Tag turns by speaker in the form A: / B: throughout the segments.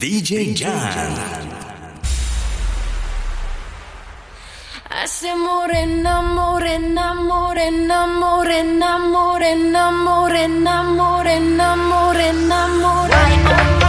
A: DJ Jan.
B: Hace morena, morena, morena, morena, morena, morena, morena, morena, morena,
C: morena.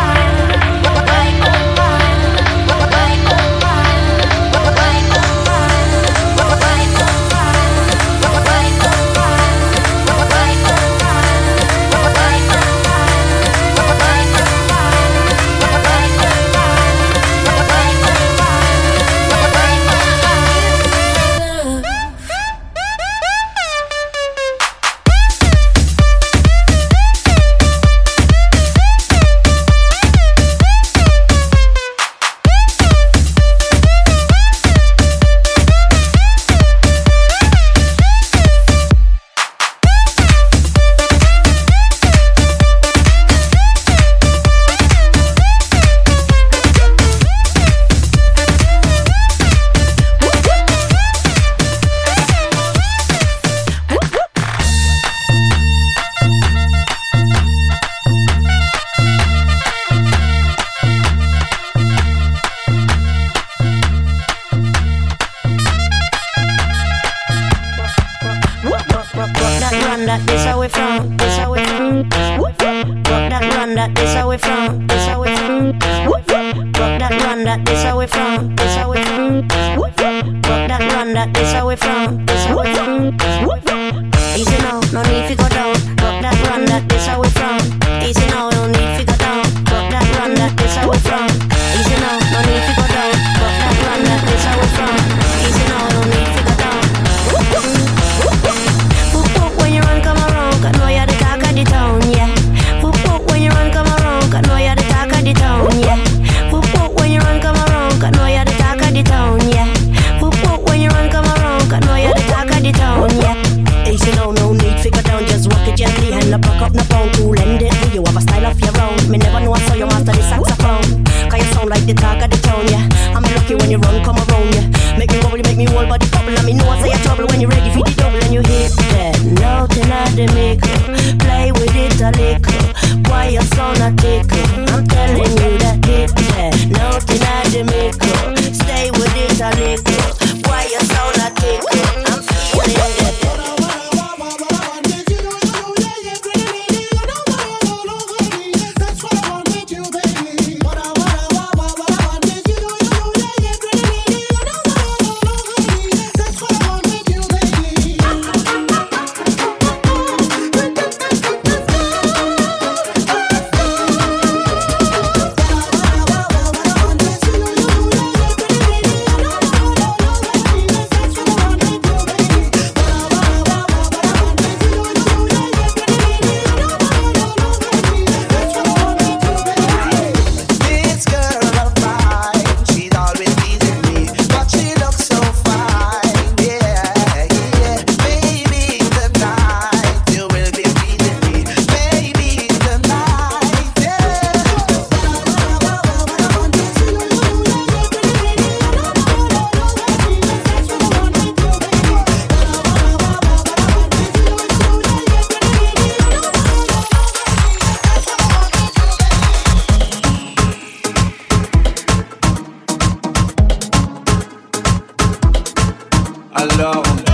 C: where we from. I
B: love.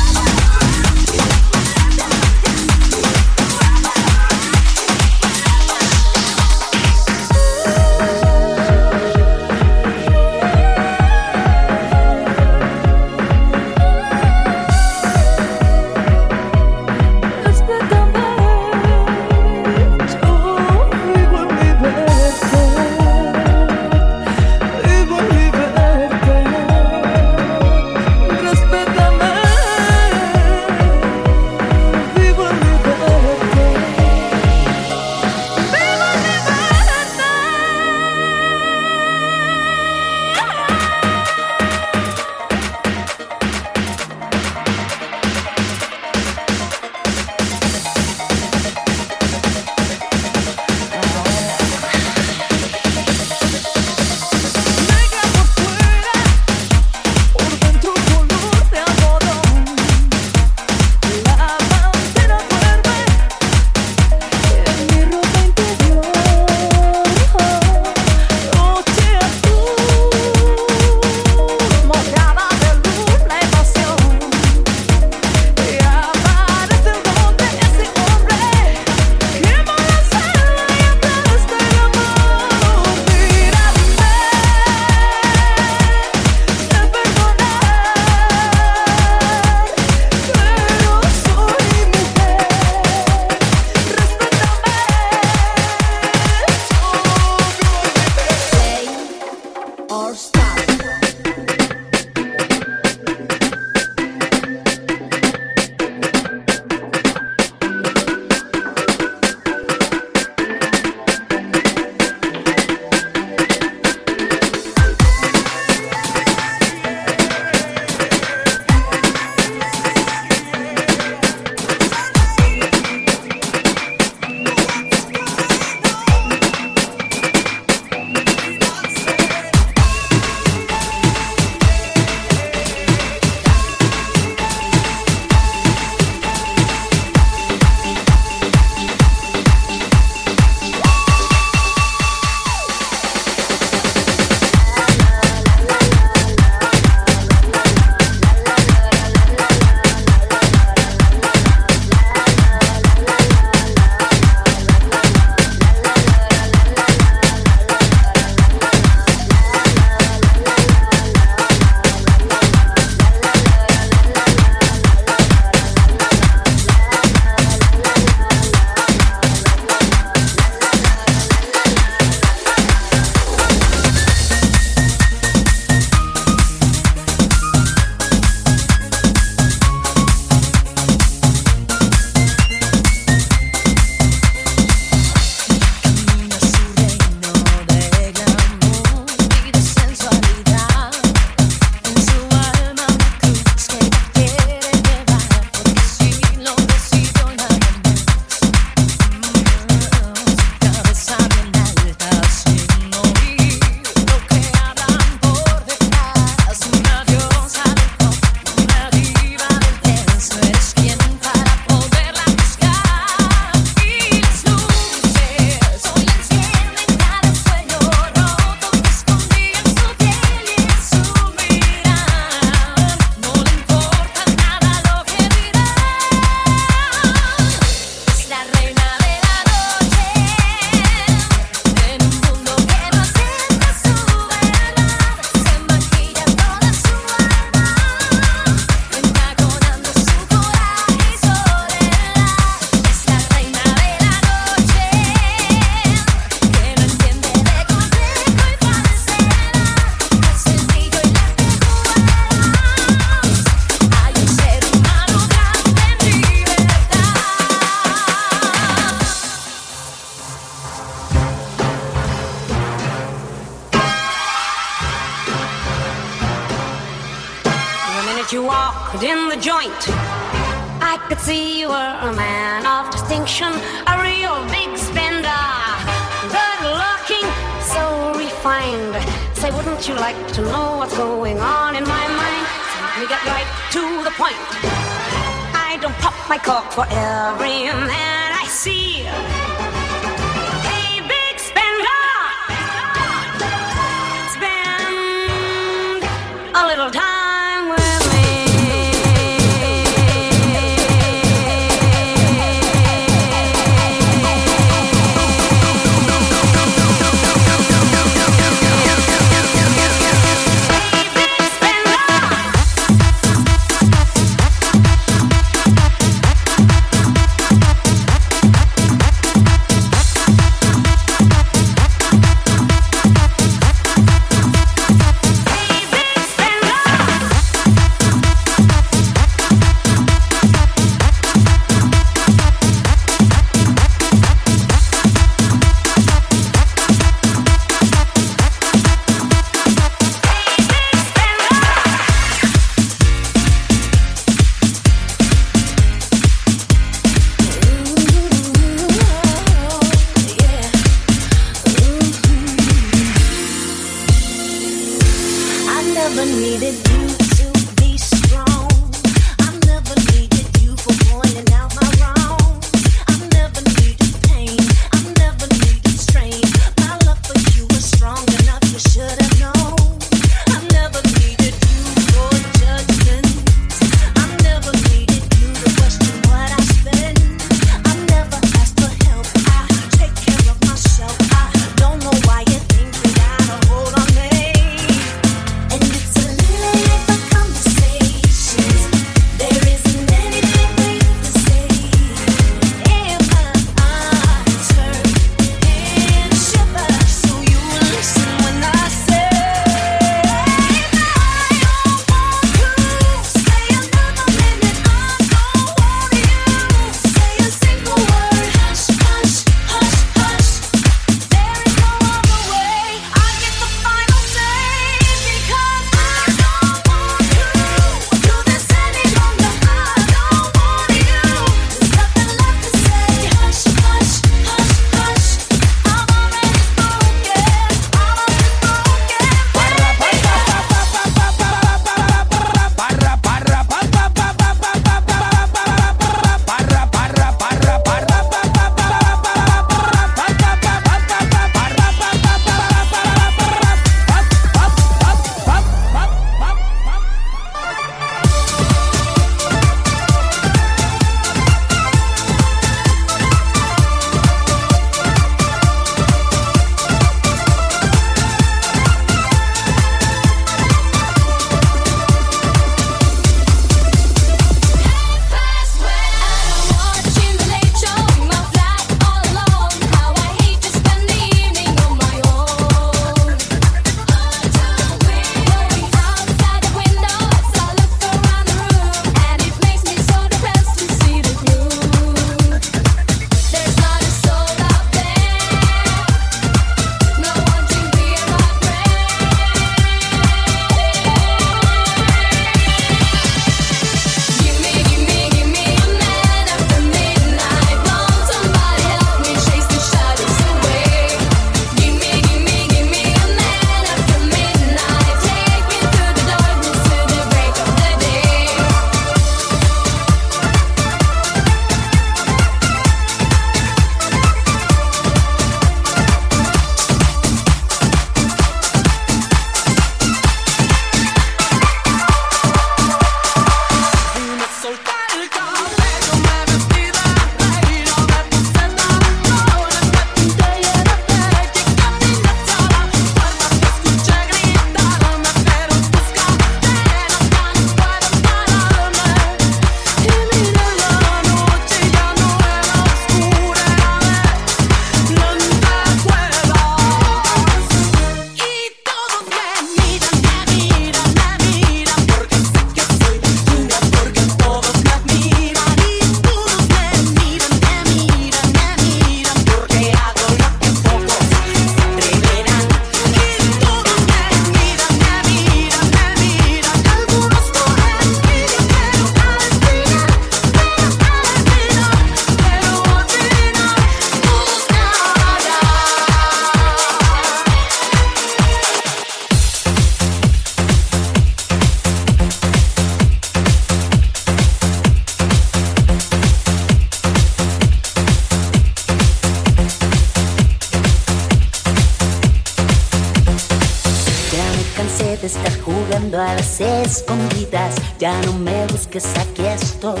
B: Ya no me busques, aquí estoy.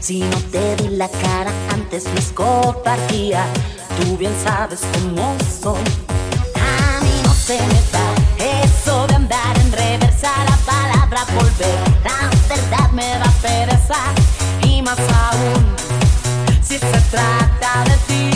B: Si no te di la cara antes no es cobardía, tú bien sabes cómo soy. A mí no se me da eso de andar en reversa, la palabra volver. La verdad me da pereza y más aún si se trata de ti.